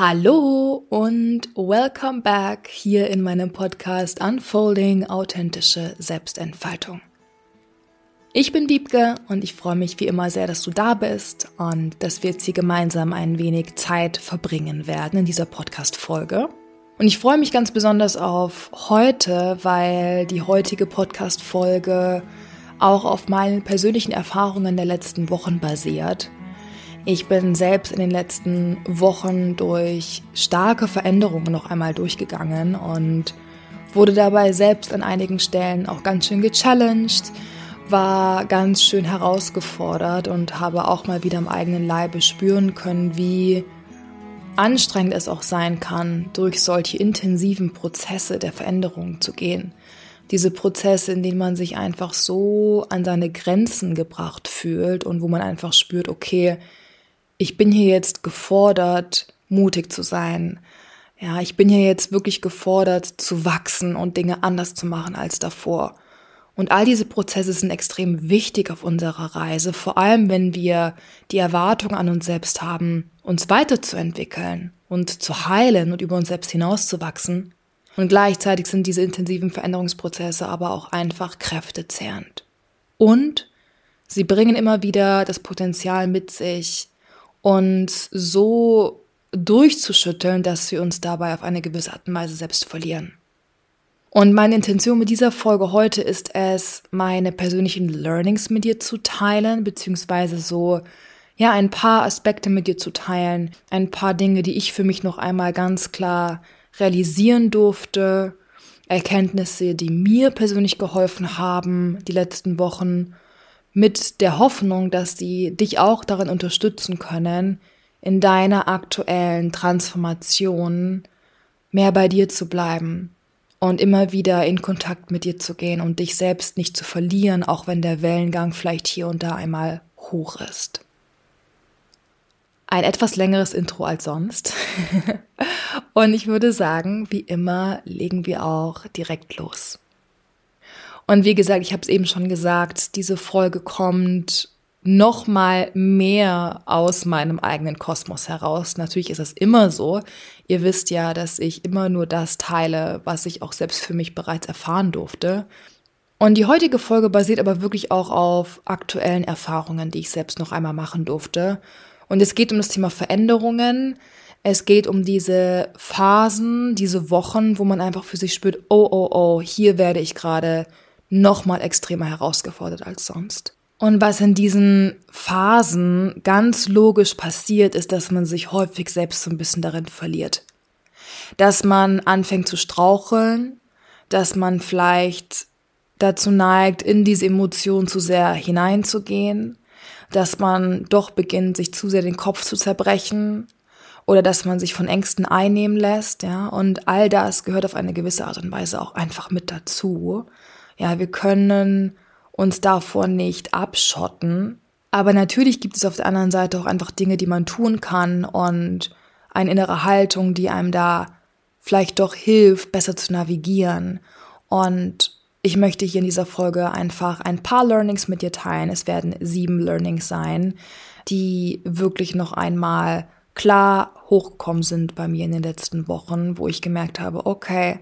Hallo und welcome back hier in meinem Podcast Unfolding authentische Selbstentfaltung. Ich bin Wiebke und ich freue mich wie immer sehr, dass du da bist und dass wir jetzt hier gemeinsam ein wenig Zeit verbringen werden in dieser Podcast-Folge. Und ich freue mich ganz besonders auf heute, weil die heutige Podcast-Folge auch auf meinen persönlichen Erfahrungen der letzten Wochen basiert ich bin selbst in den letzten Wochen durch starke Veränderungen noch einmal durchgegangen und wurde dabei selbst an einigen Stellen auch ganz schön gechallenged, war ganz schön herausgefordert und habe auch mal wieder am eigenen Leibe spüren können, wie anstrengend es auch sein kann, durch solche intensiven Prozesse der Veränderung zu gehen. Diese Prozesse, in denen man sich einfach so an seine Grenzen gebracht fühlt und wo man einfach spürt, okay, ich bin hier jetzt gefordert, mutig zu sein. Ja, ich bin hier jetzt wirklich gefordert, zu wachsen und Dinge anders zu machen als davor. Und all diese Prozesse sind extrem wichtig auf unserer Reise, vor allem wenn wir die Erwartung an uns selbst haben, uns weiterzuentwickeln und zu heilen und über uns selbst hinauszuwachsen. Und gleichzeitig sind diese intensiven Veränderungsprozesse aber auch einfach kräftezehrend. Und sie bringen immer wieder das Potenzial mit sich, uns so durchzuschütteln, dass wir uns dabei auf eine gewisse Art und Weise selbst verlieren. Und meine Intention mit dieser Folge heute ist es, meine persönlichen Learnings mit dir zu teilen, beziehungsweise so, ja, ein paar Aspekte mit dir zu teilen, ein paar Dinge, die ich für mich noch einmal ganz klar realisieren durfte, Erkenntnisse, die mir persönlich geholfen haben die letzten Wochen mit der Hoffnung, dass sie dich auch darin unterstützen können, in deiner aktuellen Transformation mehr bei dir zu bleiben und immer wieder in Kontakt mit dir zu gehen und dich selbst nicht zu verlieren, auch wenn der Wellengang vielleicht hier und da einmal hoch ist. Ein etwas längeres Intro als sonst. und ich würde sagen, wie immer legen wir auch direkt los. Und wie gesagt, ich habe es eben schon gesagt, diese Folge kommt noch mal mehr aus meinem eigenen Kosmos heraus. Natürlich ist es immer so. Ihr wisst ja, dass ich immer nur das teile, was ich auch selbst für mich bereits erfahren durfte. Und die heutige Folge basiert aber wirklich auch auf aktuellen Erfahrungen, die ich selbst noch einmal machen durfte. Und es geht um das Thema Veränderungen. Es geht um diese Phasen, diese Wochen, wo man einfach für sich spürt, oh, oh, oh, hier werde ich gerade nochmal extremer herausgefordert als sonst. Und was in diesen Phasen ganz logisch passiert, ist, dass man sich häufig selbst so ein bisschen darin verliert. Dass man anfängt zu straucheln, dass man vielleicht dazu neigt, in diese Emotion zu sehr hineinzugehen, dass man doch beginnt, sich zu sehr den Kopf zu zerbrechen oder dass man sich von Ängsten einnehmen lässt, ja, und all das gehört auf eine gewisse Art und Weise auch einfach mit dazu. Ja, wir können uns davor nicht abschotten. Aber natürlich gibt es auf der anderen Seite auch einfach Dinge, die man tun kann und eine innere Haltung, die einem da vielleicht doch hilft, besser zu navigieren. Und ich möchte hier in dieser Folge einfach ein paar Learnings mit dir teilen. Es werden sieben Learnings sein, die wirklich noch einmal klar hochgekommen sind bei mir in den letzten Wochen, wo ich gemerkt habe, okay,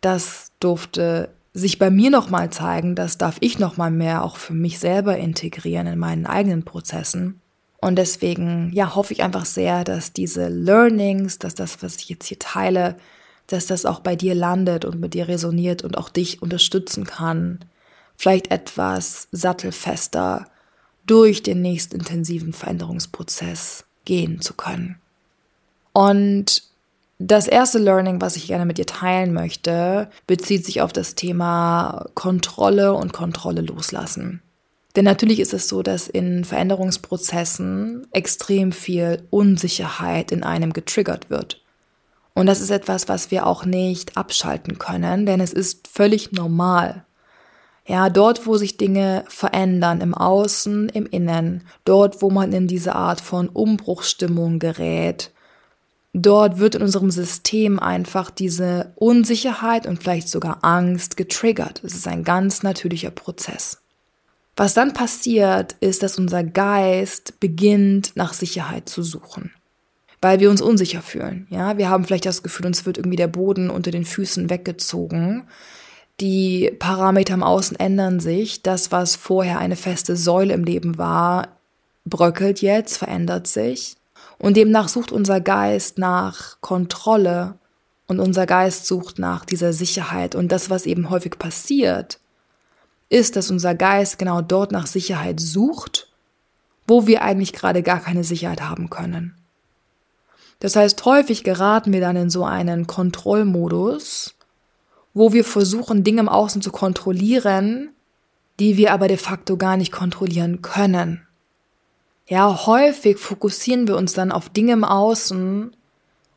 das durfte sich bei mir nochmal zeigen, das darf ich nochmal mehr auch für mich selber integrieren in meinen eigenen Prozessen. Und deswegen, ja, hoffe ich einfach sehr, dass diese Learnings, dass das, was ich jetzt hier teile, dass das auch bei dir landet und mit dir resoniert und auch dich unterstützen kann, vielleicht etwas sattelfester durch den nächsten intensiven Veränderungsprozess gehen zu können. Und das erste Learning, was ich gerne mit dir teilen möchte, bezieht sich auf das Thema Kontrolle und Kontrolle loslassen. Denn natürlich ist es so, dass in Veränderungsprozessen extrem viel Unsicherheit in einem getriggert wird. Und das ist etwas, was wir auch nicht abschalten können, denn es ist völlig normal. Ja, dort, wo sich Dinge verändern, im Außen, im Innen, dort, wo man in diese Art von Umbruchstimmung gerät, Dort wird in unserem System einfach diese Unsicherheit und vielleicht sogar Angst getriggert. Es ist ein ganz natürlicher Prozess. Was dann passiert, ist, dass unser Geist beginnt, nach Sicherheit zu suchen. weil wir uns unsicher fühlen. Ja, wir haben vielleicht das Gefühl, uns wird irgendwie der Boden unter den Füßen weggezogen. Die Parameter im Außen ändern sich. Das, was vorher eine feste Säule im Leben war, bröckelt jetzt, verändert sich. Und demnach sucht unser Geist nach Kontrolle und unser Geist sucht nach dieser Sicherheit. Und das, was eben häufig passiert, ist, dass unser Geist genau dort nach Sicherheit sucht, wo wir eigentlich gerade gar keine Sicherheit haben können. Das heißt, häufig geraten wir dann in so einen Kontrollmodus, wo wir versuchen, Dinge im Außen zu kontrollieren, die wir aber de facto gar nicht kontrollieren können. Ja, häufig fokussieren wir uns dann auf Dinge im Außen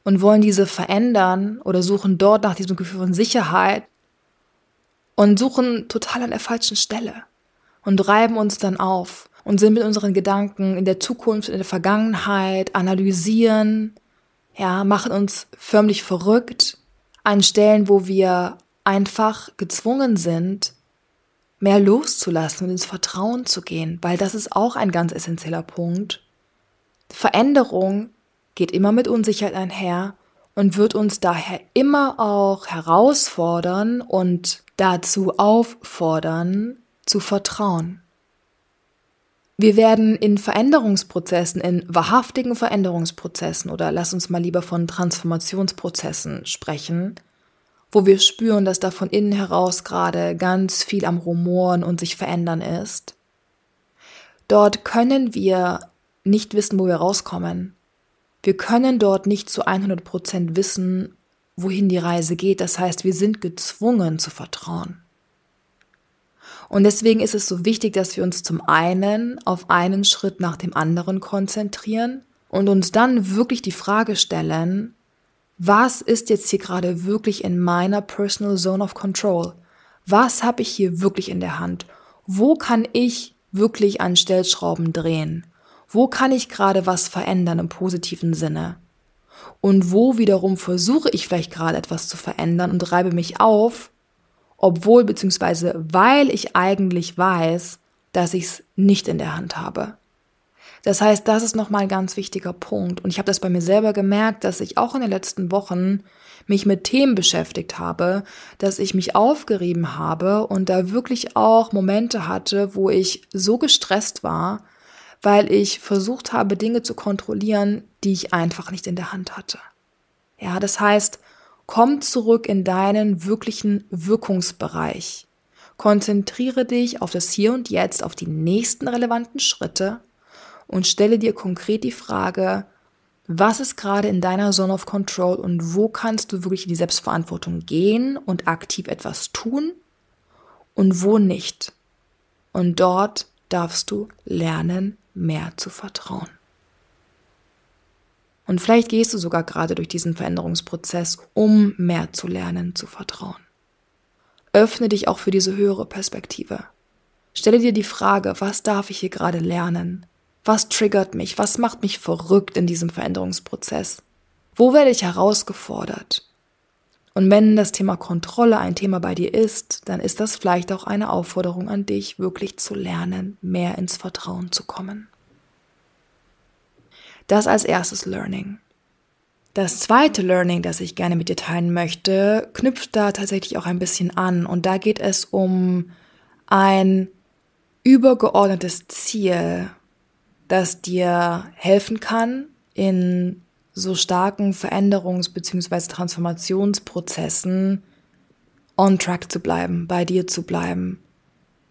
und wollen diese verändern oder suchen dort nach diesem Gefühl von Sicherheit und suchen total an der falschen Stelle und reiben uns dann auf und sind mit unseren Gedanken in der Zukunft, in der Vergangenheit, analysieren, ja, machen uns förmlich verrückt an Stellen, wo wir einfach gezwungen sind, mehr loszulassen und ins Vertrauen zu gehen, weil das ist auch ein ganz essentieller Punkt. Veränderung geht immer mit Unsicherheit einher und wird uns daher immer auch herausfordern und dazu auffordern, zu vertrauen. Wir werden in Veränderungsprozessen, in wahrhaftigen Veränderungsprozessen oder lass uns mal lieber von Transformationsprozessen sprechen, wo wir spüren, dass da von innen heraus gerade ganz viel am Rumoren und sich verändern ist. Dort können wir nicht wissen, wo wir rauskommen. Wir können dort nicht zu 100 Prozent wissen, wohin die Reise geht. Das heißt, wir sind gezwungen zu vertrauen. Und deswegen ist es so wichtig, dass wir uns zum einen auf einen Schritt nach dem anderen konzentrieren und uns dann wirklich die Frage stellen, was ist jetzt hier gerade wirklich in meiner Personal Zone of Control? Was habe ich hier wirklich in der Hand? Wo kann ich wirklich an Stellschrauben drehen? Wo kann ich gerade was verändern im positiven Sinne? Und wo wiederum versuche ich vielleicht gerade etwas zu verändern und reibe mich auf, obwohl beziehungsweise weil ich eigentlich weiß, dass ich es nicht in der Hand habe. Das heißt, das ist nochmal ein ganz wichtiger Punkt. Und ich habe das bei mir selber gemerkt, dass ich auch in den letzten Wochen mich mit Themen beschäftigt habe, dass ich mich aufgerieben habe und da wirklich auch Momente hatte, wo ich so gestresst war, weil ich versucht habe, Dinge zu kontrollieren, die ich einfach nicht in der Hand hatte. Ja, das heißt, komm zurück in deinen wirklichen Wirkungsbereich. Konzentriere dich auf das Hier und Jetzt, auf die nächsten relevanten Schritte und stelle dir konkret die Frage, was ist gerade in deiner Zone of Control und wo kannst du wirklich in die Selbstverantwortung gehen und aktiv etwas tun und wo nicht. Und dort darfst du lernen, mehr zu vertrauen. Und vielleicht gehst du sogar gerade durch diesen Veränderungsprozess, um mehr zu lernen, zu vertrauen. Öffne dich auch für diese höhere Perspektive. Stelle dir die Frage, was darf ich hier gerade lernen? Was triggert mich? Was macht mich verrückt in diesem Veränderungsprozess? Wo werde ich herausgefordert? Und wenn das Thema Kontrolle ein Thema bei dir ist, dann ist das vielleicht auch eine Aufforderung an dich, wirklich zu lernen, mehr ins Vertrauen zu kommen. Das als erstes Learning. Das zweite Learning, das ich gerne mit dir teilen möchte, knüpft da tatsächlich auch ein bisschen an. Und da geht es um ein übergeordnetes Ziel, das dir helfen kann, in so starken Veränderungs- bzw. Transformationsprozessen on track zu bleiben, bei dir zu bleiben,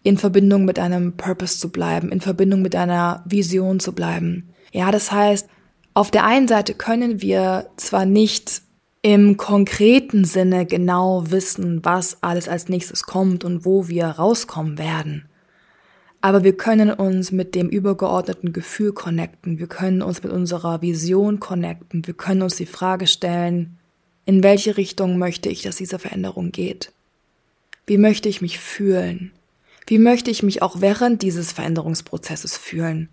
in Verbindung mit einem Purpose zu bleiben, in Verbindung mit einer Vision zu bleiben. Ja, das heißt, auf der einen Seite können wir zwar nicht im konkreten Sinne genau wissen, was alles als nächstes kommt und wo wir rauskommen werden. Aber wir können uns mit dem übergeordneten Gefühl connecten. Wir können uns mit unserer Vision connecten. Wir können uns die Frage stellen, in welche Richtung möchte ich, dass diese Veränderung geht? Wie möchte ich mich fühlen? Wie möchte ich mich auch während dieses Veränderungsprozesses fühlen?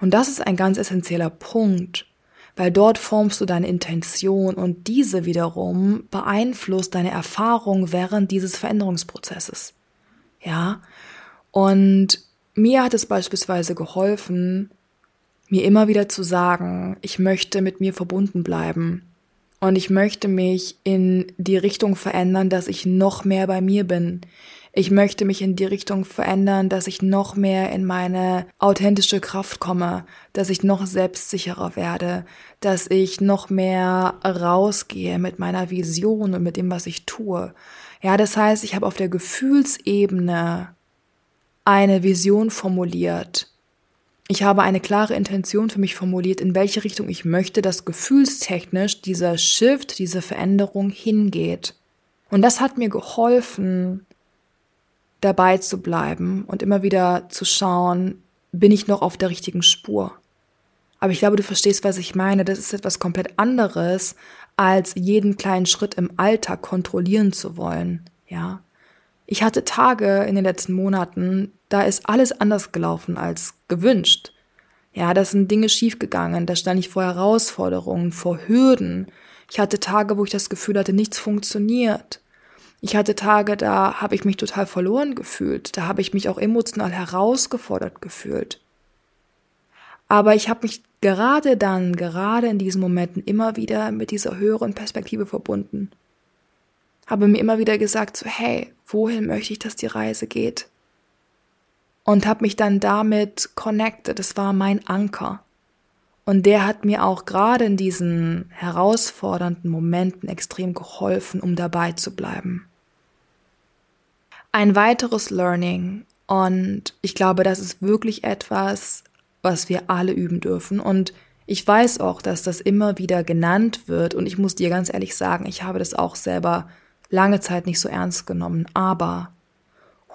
Und das ist ein ganz essentieller Punkt, weil dort formst du deine Intention und diese wiederum beeinflusst deine Erfahrung während dieses Veränderungsprozesses. Ja? Und mir hat es beispielsweise geholfen, mir immer wieder zu sagen, ich möchte mit mir verbunden bleiben und ich möchte mich in die Richtung verändern, dass ich noch mehr bei mir bin. Ich möchte mich in die Richtung verändern, dass ich noch mehr in meine authentische Kraft komme, dass ich noch selbstsicherer werde, dass ich noch mehr rausgehe mit meiner Vision und mit dem, was ich tue. Ja, das heißt, ich habe auf der Gefühlsebene eine Vision formuliert, ich habe eine klare Intention für mich formuliert, in welche Richtung ich möchte, dass gefühlstechnisch dieser Shift, diese Veränderung hingeht. Und das hat mir geholfen, dabei zu bleiben und immer wieder zu schauen, bin ich noch auf der richtigen Spur. Aber ich glaube, du verstehst, was ich meine. Das ist etwas komplett anderes, als jeden kleinen Schritt im Alltag kontrollieren zu wollen. Ja. Ich hatte Tage in den letzten Monaten, da ist alles anders gelaufen als gewünscht. Ja, da sind Dinge schiefgegangen, da stand ich vor Herausforderungen, vor Hürden. Ich hatte Tage, wo ich das Gefühl hatte, nichts funktioniert. Ich hatte Tage, da habe ich mich total verloren gefühlt, da habe ich mich auch emotional herausgefordert gefühlt. Aber ich habe mich gerade dann, gerade in diesen Momenten immer wieder mit dieser höheren Perspektive verbunden habe mir immer wieder gesagt, so hey, wohin möchte ich, dass die Reise geht? Und habe mich dann damit connected. Das war mein Anker. Und der hat mir auch gerade in diesen herausfordernden Momenten extrem geholfen, um dabei zu bleiben. Ein weiteres Learning, und ich glaube, das ist wirklich etwas, was wir alle üben dürfen. Und ich weiß auch, dass das immer wieder genannt wird. Und ich muss dir ganz ehrlich sagen, ich habe das auch selber lange Zeit nicht so ernst genommen, aber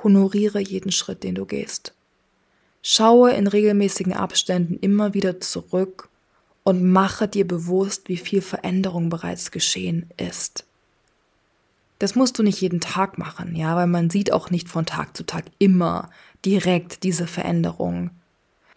honoriere jeden Schritt, den du gehst. Schaue in regelmäßigen Abständen immer wieder zurück und mache dir bewusst, wie viel Veränderung bereits geschehen ist. Das musst du nicht jeden Tag machen, ja, weil man sieht auch nicht von Tag zu Tag immer direkt diese Veränderung.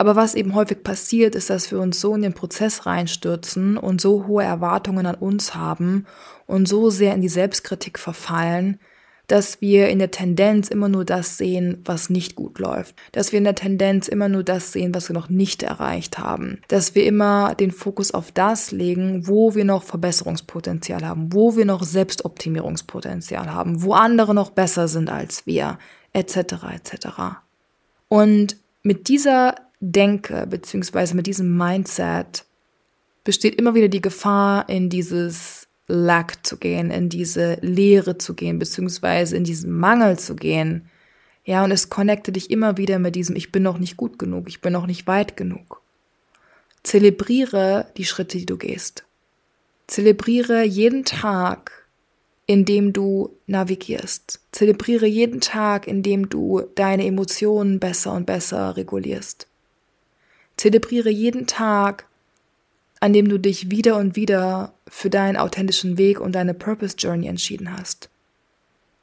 Aber was eben häufig passiert, ist, dass wir uns so in den Prozess reinstürzen und so hohe Erwartungen an uns haben und so sehr in die Selbstkritik verfallen, dass wir in der Tendenz immer nur das sehen, was nicht gut läuft. Dass wir in der Tendenz immer nur das sehen, was wir noch nicht erreicht haben. Dass wir immer den Fokus auf das legen, wo wir noch Verbesserungspotenzial haben, wo wir noch Selbstoptimierungspotenzial haben, wo andere noch besser sind als wir, etc. etc. Und mit dieser denke, beziehungsweise mit diesem Mindset, besteht immer wieder die Gefahr, in dieses Lack zu gehen, in diese Leere zu gehen, beziehungsweise in diesen Mangel zu gehen. Ja, und es connecte dich immer wieder mit diesem, ich bin noch nicht gut genug, ich bin noch nicht weit genug. Zelebriere die Schritte, die du gehst. Zelebriere jeden Tag indem du navigierst. Zelebriere jeden Tag, indem du deine Emotionen besser und besser regulierst. Zelebriere jeden Tag, an dem du dich wieder und wieder für deinen authentischen Weg und deine Purpose Journey entschieden hast.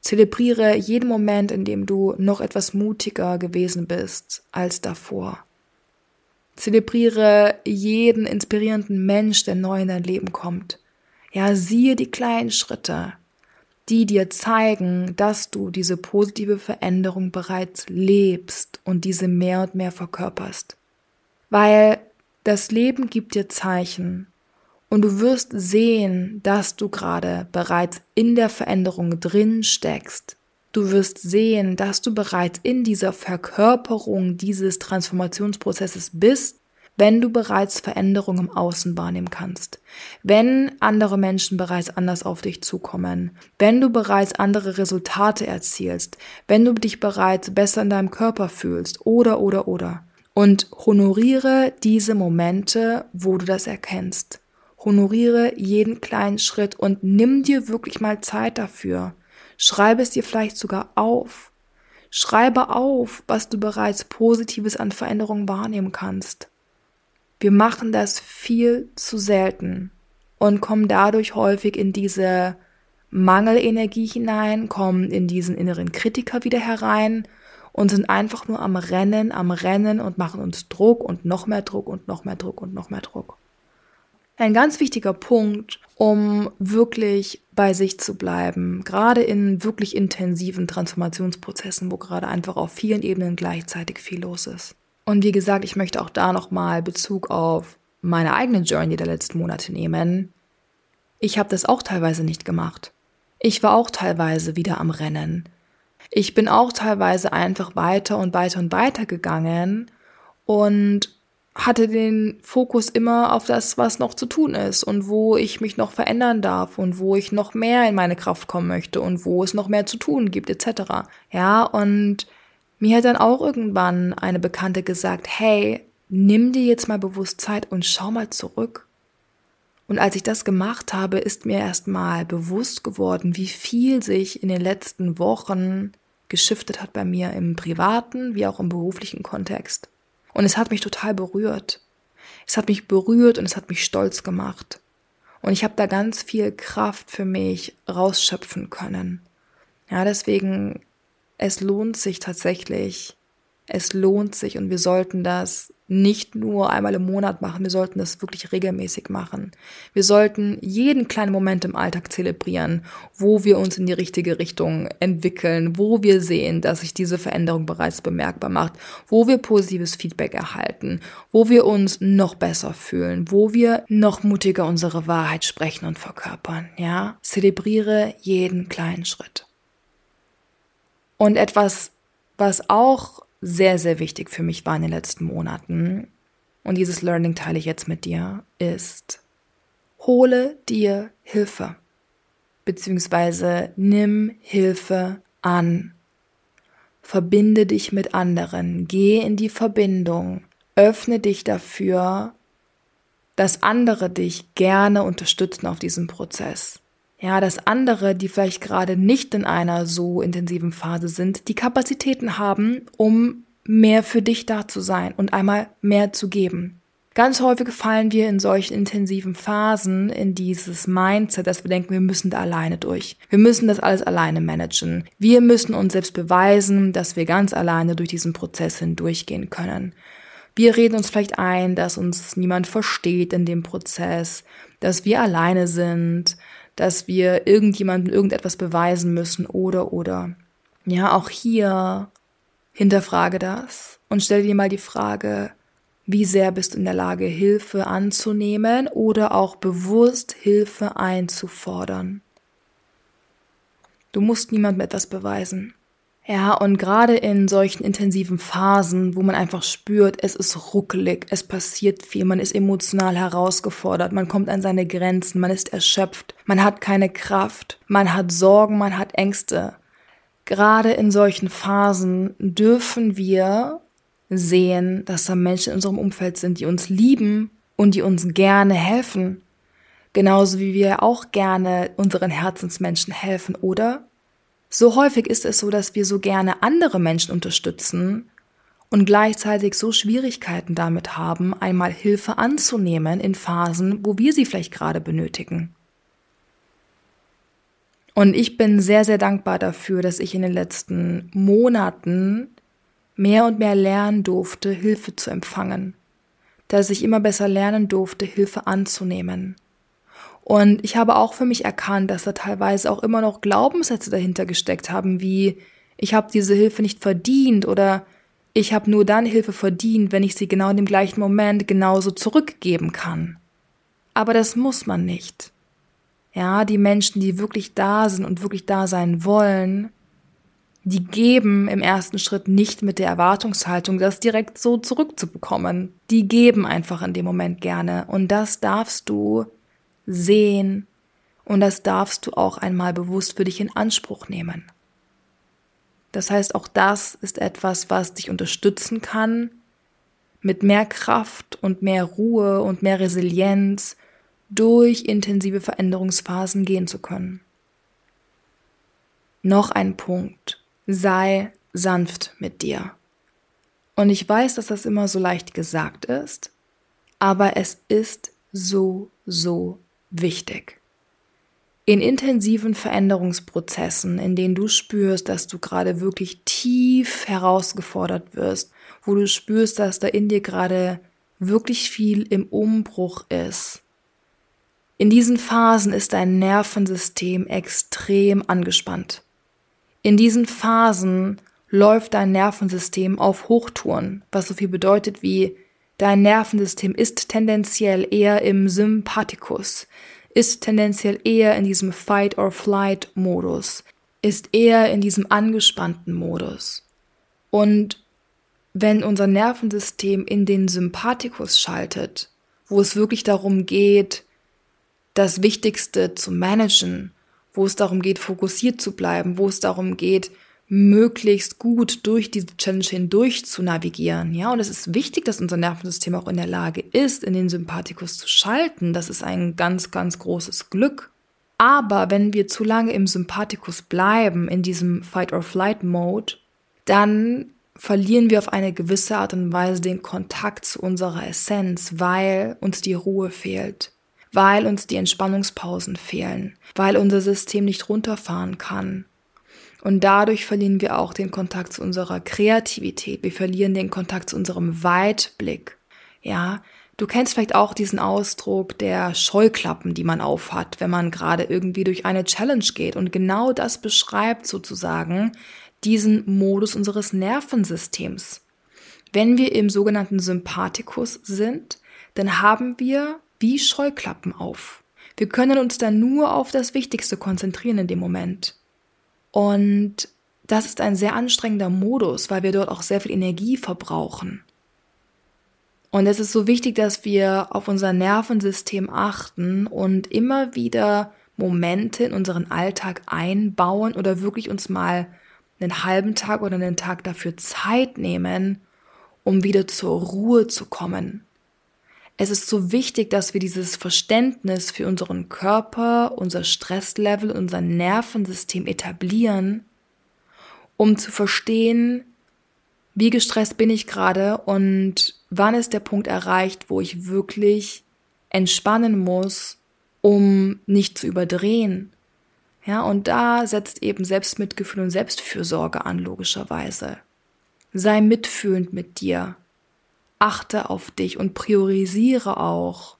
Zelebriere jeden Moment, in dem du noch etwas mutiger gewesen bist als davor. Zelebriere jeden inspirierenden Mensch, der neu in dein Leben kommt. Ja, siehe die kleinen Schritte, die dir zeigen, dass du diese positive Veränderung bereits lebst und diese mehr und mehr verkörperst. Weil das Leben gibt dir Zeichen. Und du wirst sehen, dass du gerade bereits in der Veränderung drin steckst. Du wirst sehen, dass du bereits in dieser Verkörperung dieses Transformationsprozesses bist wenn du bereits Veränderungen im Außen wahrnehmen kannst, wenn andere Menschen bereits anders auf dich zukommen, wenn du bereits andere Resultate erzielst, wenn du dich bereits besser in deinem Körper fühlst. Oder oder oder. Und honoriere diese Momente, wo du das erkennst. Honoriere jeden kleinen Schritt und nimm dir wirklich mal Zeit dafür. Schreibe es dir vielleicht sogar auf. Schreibe auf, was du bereits Positives an Veränderungen wahrnehmen kannst. Wir machen das viel zu selten und kommen dadurch häufig in diese Mangelenergie hinein, kommen in diesen inneren Kritiker wieder herein und sind einfach nur am Rennen, am Rennen und machen uns Druck und noch mehr Druck und noch mehr Druck und noch mehr Druck. Ein ganz wichtiger Punkt, um wirklich bei sich zu bleiben, gerade in wirklich intensiven Transformationsprozessen, wo gerade einfach auf vielen Ebenen gleichzeitig viel los ist. Und wie gesagt, ich möchte auch da nochmal Bezug auf meine eigene Journey der letzten Monate nehmen. Ich habe das auch teilweise nicht gemacht. Ich war auch teilweise wieder am Rennen. Ich bin auch teilweise einfach weiter und weiter und weiter gegangen und hatte den Fokus immer auf das, was noch zu tun ist und wo ich mich noch verändern darf und wo ich noch mehr in meine Kraft kommen möchte und wo es noch mehr zu tun gibt, etc. Ja, und mir hat dann auch irgendwann eine Bekannte gesagt, hey, nimm dir jetzt mal bewusst Zeit und schau mal zurück. Und als ich das gemacht habe, ist mir erstmal bewusst geworden, wie viel sich in den letzten Wochen geschiftet hat bei mir im privaten wie auch im beruflichen Kontext. Und es hat mich total berührt. Es hat mich berührt und es hat mich stolz gemacht. Und ich habe da ganz viel Kraft für mich rausschöpfen können. Ja, deswegen, es lohnt sich tatsächlich. Es lohnt sich und wir sollten das nicht nur einmal im Monat machen, wir sollten das wirklich regelmäßig machen. Wir sollten jeden kleinen Moment im Alltag zelebrieren, wo wir uns in die richtige Richtung entwickeln, wo wir sehen, dass sich diese Veränderung bereits bemerkbar macht, wo wir positives Feedback erhalten, wo wir uns noch besser fühlen, wo wir noch mutiger unsere Wahrheit sprechen und verkörpern, ja? Zelebriere jeden kleinen Schritt. Und etwas, was auch sehr, sehr wichtig für mich war in den letzten Monaten, und dieses Learning teile ich jetzt mit dir, ist, hole dir Hilfe, beziehungsweise nimm Hilfe an. Verbinde dich mit anderen, geh in die Verbindung, öffne dich dafür, dass andere dich gerne unterstützen auf diesem Prozess ja, dass andere, die vielleicht gerade nicht in einer so intensiven Phase sind, die Kapazitäten haben, um mehr für dich da zu sein und einmal mehr zu geben. Ganz häufig fallen wir in solchen intensiven Phasen in dieses Mindset, dass wir denken, wir müssen da alleine durch. Wir müssen das alles alleine managen. Wir müssen uns selbst beweisen, dass wir ganz alleine durch diesen Prozess hindurchgehen können. Wir reden uns vielleicht ein, dass uns niemand versteht in dem Prozess, dass wir alleine sind, dass wir irgendjemandem irgendetwas beweisen müssen oder oder. Ja, auch hier hinterfrage das und stell dir mal die Frage, wie sehr bist du in der Lage, Hilfe anzunehmen oder auch bewusst Hilfe einzufordern. Du musst niemandem etwas beweisen. Ja, und gerade in solchen intensiven Phasen, wo man einfach spürt, es ist ruckelig, es passiert viel, man ist emotional herausgefordert, man kommt an seine Grenzen, man ist erschöpft, man hat keine Kraft, man hat Sorgen, man hat Ängste. Gerade in solchen Phasen dürfen wir sehen, dass da Menschen in unserem Umfeld sind, die uns lieben und die uns gerne helfen. Genauso wie wir auch gerne unseren Herzensmenschen helfen, oder? So häufig ist es so, dass wir so gerne andere Menschen unterstützen und gleichzeitig so Schwierigkeiten damit haben, einmal Hilfe anzunehmen in Phasen, wo wir sie vielleicht gerade benötigen. Und ich bin sehr, sehr dankbar dafür, dass ich in den letzten Monaten mehr und mehr lernen durfte, Hilfe zu empfangen, dass ich immer besser lernen durfte, Hilfe anzunehmen und ich habe auch für mich erkannt, dass da teilweise auch immer noch Glaubenssätze dahinter gesteckt haben, wie ich habe diese Hilfe nicht verdient oder ich habe nur dann Hilfe verdient, wenn ich sie genau in dem gleichen Moment genauso zurückgeben kann. Aber das muss man nicht. Ja, die Menschen, die wirklich da sind und wirklich da sein wollen, die geben im ersten Schritt nicht mit der Erwartungshaltung, das direkt so zurückzubekommen. Die geben einfach in dem Moment gerne. Und das darfst du sehen und das darfst du auch einmal bewusst für dich in Anspruch nehmen. Das heißt, auch das ist etwas, was dich unterstützen kann, mit mehr Kraft und mehr Ruhe und mehr Resilienz durch intensive Veränderungsphasen gehen zu können. Noch ein Punkt. Sei sanft mit dir. Und ich weiß, dass das immer so leicht gesagt ist, aber es ist so, so wichtig. In intensiven Veränderungsprozessen, in denen du spürst, dass du gerade wirklich tief herausgefordert wirst, wo du spürst, dass da in dir gerade wirklich viel im Umbruch ist. In diesen Phasen ist dein Nervensystem extrem angespannt. In diesen Phasen läuft dein Nervensystem auf Hochtouren, was so viel bedeutet wie dein Nervensystem ist tendenziell eher im Sympathikus, ist tendenziell eher in diesem Fight-or-Flight-Modus, ist eher in diesem angespannten Modus. Und wenn unser Nervensystem in den Sympathikus schaltet, wo es wirklich darum geht, das Wichtigste zu managen, wo es darum geht, fokussiert zu bleiben, wo es darum geht, möglichst gut durch diese Challenge hindurch zu navigieren. Ja, und es ist wichtig, dass unser Nervensystem auch in der Lage ist, in den Sympathikus zu schalten. Das ist ein ganz, ganz großes Glück. Aber wenn wir zu lange im Sympathikus bleiben, in diesem Fight-or-Flight-Mode, dann verlieren wir auf eine gewisse Art und Weise den Kontakt zu unserer Essenz, weil uns die Ruhe fehlt, weil uns die Entspannungspausen fehlen, weil unser System nicht runterfahren kann, und dadurch verlieren wir auch den Kontakt zu unserer Kreativität. Wir verlieren den Kontakt zu unserem Weitblick. Ja, du kennst vielleicht auch diesen Ausdruck der Scheuklappen, die man aufhat, wenn man gerade irgendwie durch eine Challenge geht. Und genau das beschreibt sozusagen diesen Modus unseres Nervensystems. Wenn wir im sogenannten Sympathikus sind, dann haben wir wie Scheuklappen auf. Wir können uns dann nur auf das Wichtigste konzentrieren in dem Moment. Und das ist ein sehr anstrengender Modus, weil wir dort auch sehr viel Energie verbrauchen. Und es ist so wichtig, dass wir auf unser Nervensystem achten und immer wieder Momente in unseren Alltag einbauen oder wirklich uns mal einen halben Tag oder einen Tag dafür Zeit nehmen, um wieder zur Ruhe zu kommen. Es ist so wichtig, dass wir dieses Verständnis für unseren Körper, unser Stresslevel, unser Nervensystem etablieren, um zu verstehen, wie gestresst bin ich gerade und wann ist der Punkt erreicht, wo ich wirklich entspannen muss, um nicht zu überdrehen. Ja, und da setzt eben Selbstmitgefühl und Selbstfürsorge an, logischerweise. Sei mitfühlend mit dir achte auf dich und priorisiere auch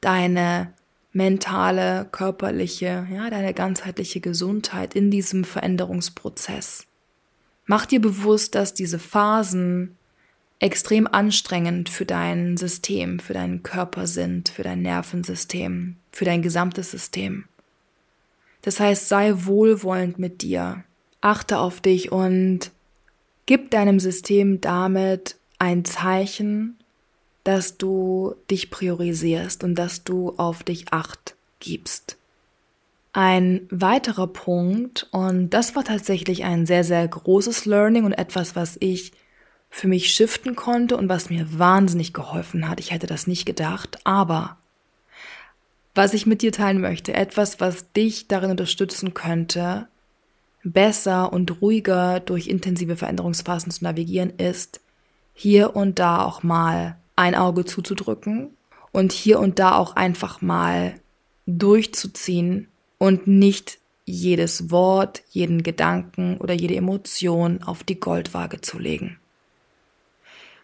deine mentale, körperliche, ja, deine ganzheitliche Gesundheit in diesem Veränderungsprozess. Mach dir bewusst, dass diese Phasen extrem anstrengend für dein System, für deinen Körper sind, für dein Nervensystem, für dein gesamtes System. Das heißt, sei wohlwollend mit dir, achte auf dich und gib deinem System damit ein Zeichen, dass du dich priorisierst und dass du auf dich acht gibst. Ein weiterer Punkt, und das war tatsächlich ein sehr, sehr großes Learning und etwas, was ich für mich shiften konnte und was mir wahnsinnig geholfen hat. Ich hätte das nicht gedacht, aber was ich mit dir teilen möchte, etwas, was dich darin unterstützen könnte, besser und ruhiger durch intensive Veränderungsphasen zu navigieren, ist, hier und da auch mal ein Auge zuzudrücken und hier und da auch einfach mal durchzuziehen und nicht jedes Wort, jeden Gedanken oder jede Emotion auf die Goldwaage zu legen.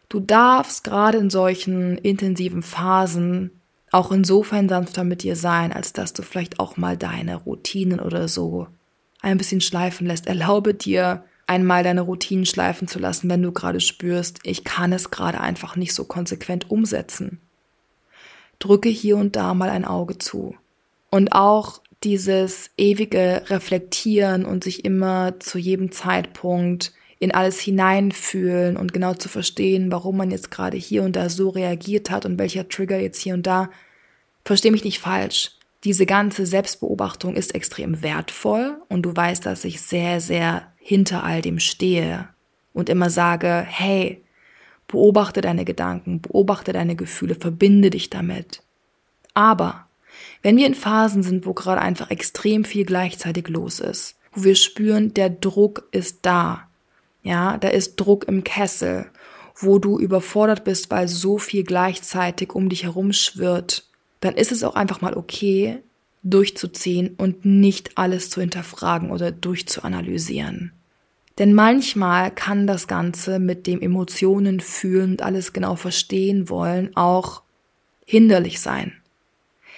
Du darfst gerade in solchen intensiven Phasen auch insofern sanfter mit dir sein, als dass du vielleicht auch mal deine Routinen oder so ein bisschen schleifen lässt. Erlaube dir, einmal deine Routinen schleifen zu lassen, wenn du gerade spürst, ich kann es gerade einfach nicht so konsequent umsetzen. Drücke hier und da mal ein Auge zu. Und auch dieses ewige Reflektieren und sich immer zu jedem Zeitpunkt in alles hineinfühlen und genau zu verstehen, warum man jetzt gerade hier und da so reagiert hat und welcher Trigger jetzt hier und da. Versteh mich nicht falsch. Diese ganze Selbstbeobachtung ist extrem wertvoll und du weißt, dass ich sehr, sehr hinter all dem stehe und immer sage, hey, beobachte deine Gedanken, beobachte deine Gefühle, verbinde dich damit. Aber wenn wir in Phasen sind, wo gerade einfach extrem viel gleichzeitig los ist, wo wir spüren, der Druck ist da, ja, da ist Druck im Kessel, wo du überfordert bist, weil so viel gleichzeitig um dich herum schwirrt, dann ist es auch einfach mal okay, durchzuziehen und nicht alles zu hinterfragen oder durchzuanalysieren. Denn manchmal kann das Ganze mit dem Emotionen fühlen und alles genau verstehen wollen auch hinderlich sein.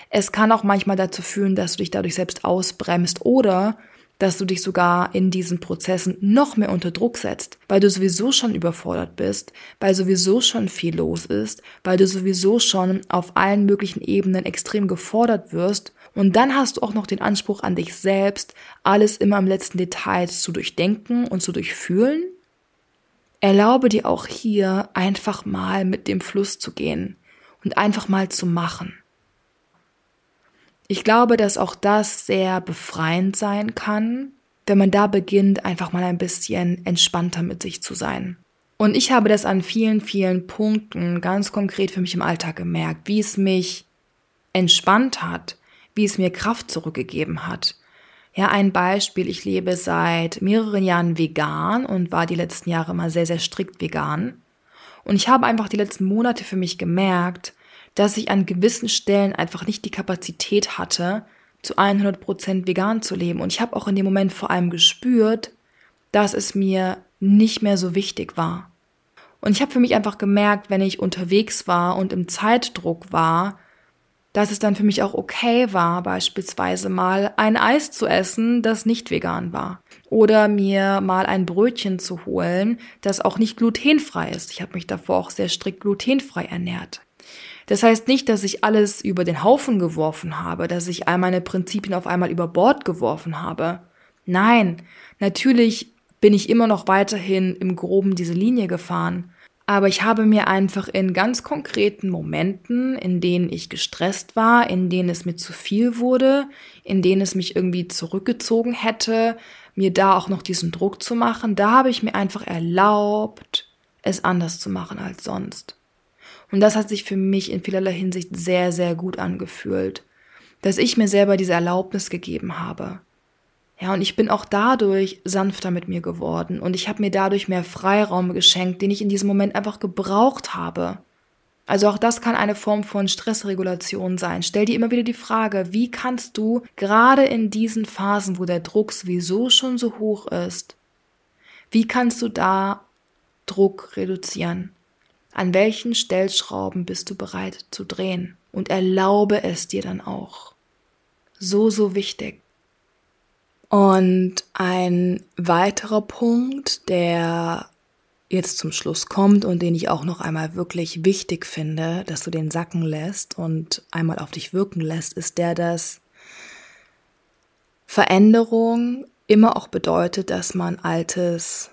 Es kann auch manchmal dazu führen, dass du dich dadurch selbst ausbremst oder dass du dich sogar in diesen Prozessen noch mehr unter Druck setzt, weil du sowieso schon überfordert bist, weil sowieso schon viel los ist, weil du sowieso schon auf allen möglichen Ebenen extrem gefordert wirst und dann hast du auch noch den Anspruch an dich selbst, alles immer im letzten Detail zu durchdenken und zu durchfühlen. Erlaube dir auch hier einfach mal mit dem Fluss zu gehen und einfach mal zu machen. Ich glaube, dass auch das sehr befreiend sein kann, wenn man da beginnt, einfach mal ein bisschen entspannter mit sich zu sein. Und ich habe das an vielen, vielen Punkten ganz konkret für mich im Alltag gemerkt, wie es mich entspannt hat, wie es mir Kraft zurückgegeben hat. Ja, ein Beispiel, ich lebe seit mehreren Jahren vegan und war die letzten Jahre immer sehr, sehr strikt vegan. Und ich habe einfach die letzten Monate für mich gemerkt, dass ich an gewissen Stellen einfach nicht die Kapazität hatte, zu 100% vegan zu leben. Und ich habe auch in dem Moment vor allem gespürt, dass es mir nicht mehr so wichtig war. Und ich habe für mich einfach gemerkt, wenn ich unterwegs war und im Zeitdruck war, dass es dann für mich auch okay war, beispielsweise mal ein Eis zu essen, das nicht vegan war. Oder mir mal ein Brötchen zu holen, das auch nicht glutenfrei ist. Ich habe mich davor auch sehr strikt glutenfrei ernährt. Das heißt nicht, dass ich alles über den Haufen geworfen habe, dass ich all meine Prinzipien auf einmal über Bord geworfen habe. Nein, natürlich bin ich immer noch weiterhin im groben diese Linie gefahren. Aber ich habe mir einfach in ganz konkreten Momenten, in denen ich gestresst war, in denen es mir zu viel wurde, in denen es mich irgendwie zurückgezogen hätte, mir da auch noch diesen Druck zu machen, da habe ich mir einfach erlaubt, es anders zu machen als sonst. Und das hat sich für mich in vielerlei Hinsicht sehr, sehr gut angefühlt, dass ich mir selber diese Erlaubnis gegeben habe. Ja, und ich bin auch dadurch sanfter mit mir geworden und ich habe mir dadurch mehr Freiraum geschenkt, den ich in diesem Moment einfach gebraucht habe. Also auch das kann eine Form von Stressregulation sein. Stell dir immer wieder die Frage, wie kannst du gerade in diesen Phasen, wo der Druck sowieso schon so hoch ist, wie kannst du da Druck reduzieren? An welchen Stellschrauben bist du bereit zu drehen? Und erlaube es dir dann auch. So, so wichtig. Und ein weiterer Punkt, der jetzt zum Schluss kommt und den ich auch noch einmal wirklich wichtig finde, dass du den sacken lässt und einmal auf dich wirken lässt, ist der, dass Veränderung immer auch bedeutet, dass man Altes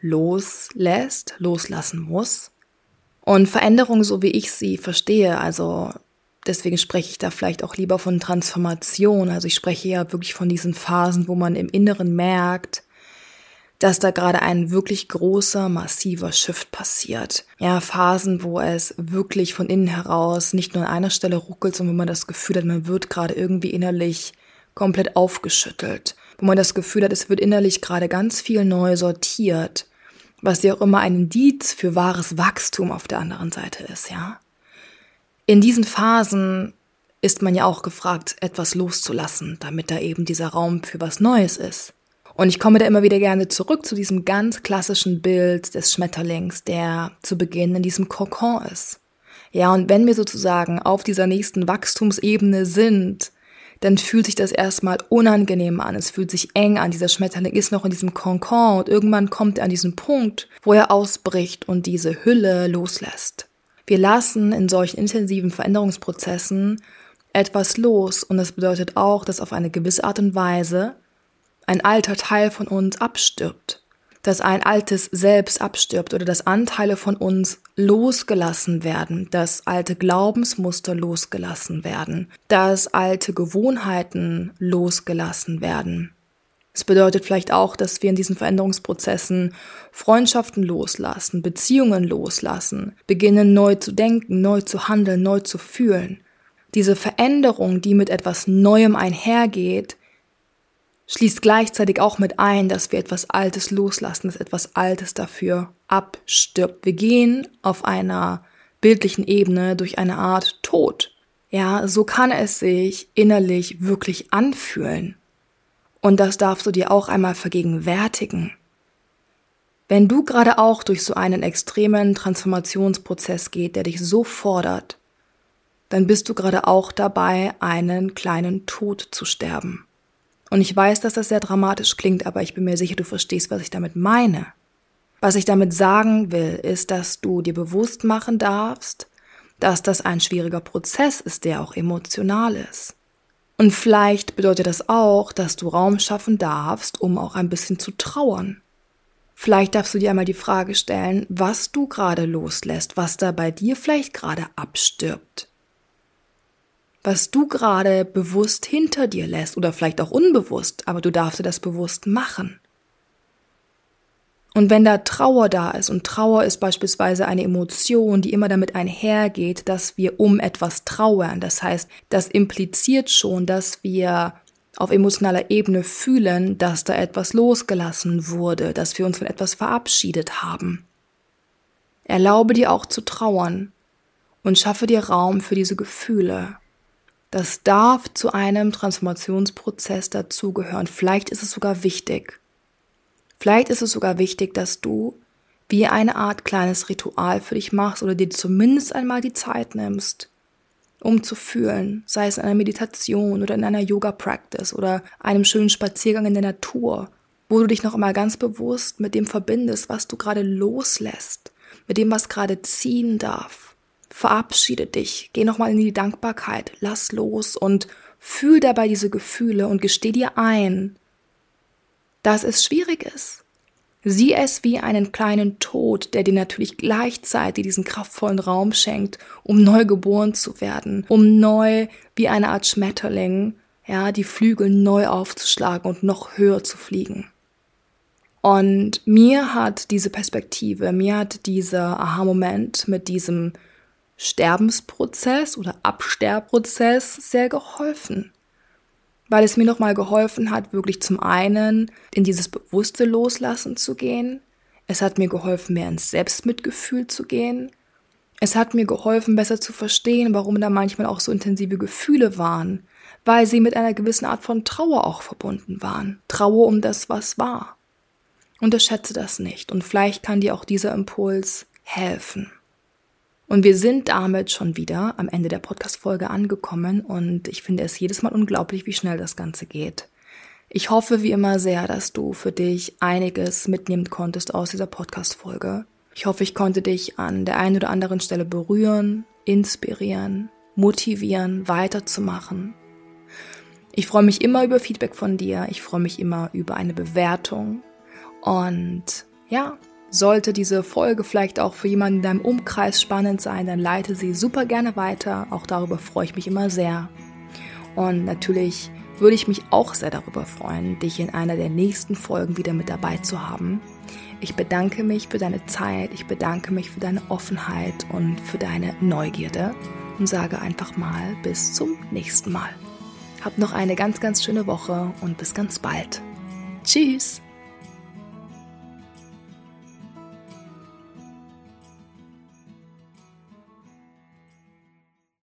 loslässt, loslassen muss. Und Veränderung, so wie ich sie verstehe, also deswegen spreche ich da vielleicht auch lieber von Transformation. Also ich spreche ja wirklich von diesen Phasen, wo man im Inneren merkt, dass da gerade ein wirklich großer, massiver Shift passiert. Ja, Phasen, wo es wirklich von innen heraus nicht nur an einer Stelle ruckelt, sondern wo man das Gefühl hat, man wird gerade irgendwie innerlich komplett aufgeschüttelt. Wo man das Gefühl hat, es wird innerlich gerade ganz viel neu sortiert was ja auch immer ein Indiz für wahres Wachstum auf der anderen Seite ist, ja. In diesen Phasen ist man ja auch gefragt, etwas loszulassen, damit da eben dieser Raum für was Neues ist. Und ich komme da immer wieder gerne zurück zu diesem ganz klassischen Bild des Schmetterlings, der zu Beginn in diesem Kokon ist. Ja, und wenn wir sozusagen auf dieser nächsten Wachstumsebene sind, dann fühlt sich das erstmal unangenehm an. Es fühlt sich eng an. Dieser Schmetterling ist noch in diesem Konkon und irgendwann kommt er an diesen Punkt, wo er ausbricht und diese Hülle loslässt. Wir lassen in solchen intensiven Veränderungsprozessen etwas los und das bedeutet auch, dass auf eine gewisse Art und Weise ein alter Teil von uns abstirbt dass ein altes Selbst abstirbt oder dass Anteile von uns losgelassen werden, dass alte Glaubensmuster losgelassen werden, dass alte Gewohnheiten losgelassen werden. Es bedeutet vielleicht auch, dass wir in diesen Veränderungsprozessen Freundschaften loslassen, Beziehungen loslassen, beginnen neu zu denken, neu zu handeln, neu zu fühlen. Diese Veränderung, die mit etwas Neuem einhergeht, schließt gleichzeitig auch mit ein, dass wir etwas Altes loslassen, dass etwas Altes dafür abstirbt. Wir gehen auf einer bildlichen Ebene durch eine Art Tod. Ja, so kann es sich innerlich wirklich anfühlen. Und das darfst du dir auch einmal vergegenwärtigen. Wenn du gerade auch durch so einen extremen Transformationsprozess geht, der dich so fordert, dann bist du gerade auch dabei, einen kleinen Tod zu sterben. Und ich weiß, dass das sehr dramatisch klingt, aber ich bin mir sicher, du verstehst, was ich damit meine. Was ich damit sagen will, ist, dass du dir bewusst machen darfst, dass das ein schwieriger Prozess ist, der auch emotional ist. Und vielleicht bedeutet das auch, dass du Raum schaffen darfst, um auch ein bisschen zu trauern. Vielleicht darfst du dir einmal die Frage stellen, was du gerade loslässt, was da bei dir vielleicht gerade abstirbt. Was du gerade bewusst hinter dir lässt oder vielleicht auch unbewusst, aber du darfst dir das bewusst machen. Und wenn da Trauer da ist, und Trauer ist beispielsweise eine Emotion, die immer damit einhergeht, dass wir um etwas trauern, das heißt, das impliziert schon, dass wir auf emotionaler Ebene fühlen, dass da etwas losgelassen wurde, dass wir uns von etwas verabschiedet haben. Erlaube dir auch zu trauern und schaffe dir Raum für diese Gefühle. Das darf zu einem Transformationsprozess dazugehören. Vielleicht ist es sogar wichtig. Vielleicht ist es sogar wichtig, dass du wie eine Art kleines Ritual für dich machst oder dir zumindest einmal die Zeit nimmst, um zu fühlen, sei es in einer Meditation oder in einer Yoga-Practice oder einem schönen Spaziergang in der Natur, wo du dich noch einmal ganz bewusst mit dem verbindest, was du gerade loslässt, mit dem, was gerade ziehen darf. Verabschiede dich, geh nochmal in die Dankbarkeit, lass los und fühl dabei diese Gefühle und gesteh dir ein, dass es schwierig ist. Sieh es wie einen kleinen Tod, der dir natürlich gleichzeitig diesen kraftvollen Raum schenkt, um neu geboren zu werden, um neu wie eine Art Schmetterling, ja, die Flügel neu aufzuschlagen und noch höher zu fliegen. Und mir hat diese Perspektive, mir hat dieser Aha-Moment mit diesem Sterbensprozess oder Absterprozess sehr geholfen weil es mir nochmal geholfen hat, wirklich zum einen in dieses bewusste Loslassen zu gehen. Es hat mir geholfen, mehr ins Selbstmitgefühl zu gehen. Es hat mir geholfen, besser zu verstehen, warum da manchmal auch so intensive Gefühle waren, weil sie mit einer gewissen Art von Trauer auch verbunden waren. Trauer um das, was war. Unterschätze das nicht und vielleicht kann dir auch dieser Impuls helfen. Und wir sind damit schon wieder am Ende der Podcast-Folge angekommen und ich finde es jedes Mal unglaublich, wie schnell das Ganze geht. Ich hoffe wie immer sehr, dass du für dich einiges mitnehmen konntest aus dieser Podcast-Folge. Ich hoffe, ich konnte dich an der einen oder anderen Stelle berühren, inspirieren, motivieren, weiterzumachen. Ich freue mich immer über Feedback von dir. Ich freue mich immer über eine Bewertung. Und ja, sollte diese Folge vielleicht auch für jemanden in deinem Umkreis spannend sein, dann leite sie super gerne weiter. Auch darüber freue ich mich immer sehr. Und natürlich würde ich mich auch sehr darüber freuen, dich in einer der nächsten Folgen wieder mit dabei zu haben. Ich bedanke mich für deine Zeit, ich bedanke mich für deine Offenheit und für deine Neugierde und sage einfach mal bis zum nächsten Mal. Hab noch eine ganz, ganz schöne Woche und bis ganz bald. Tschüss!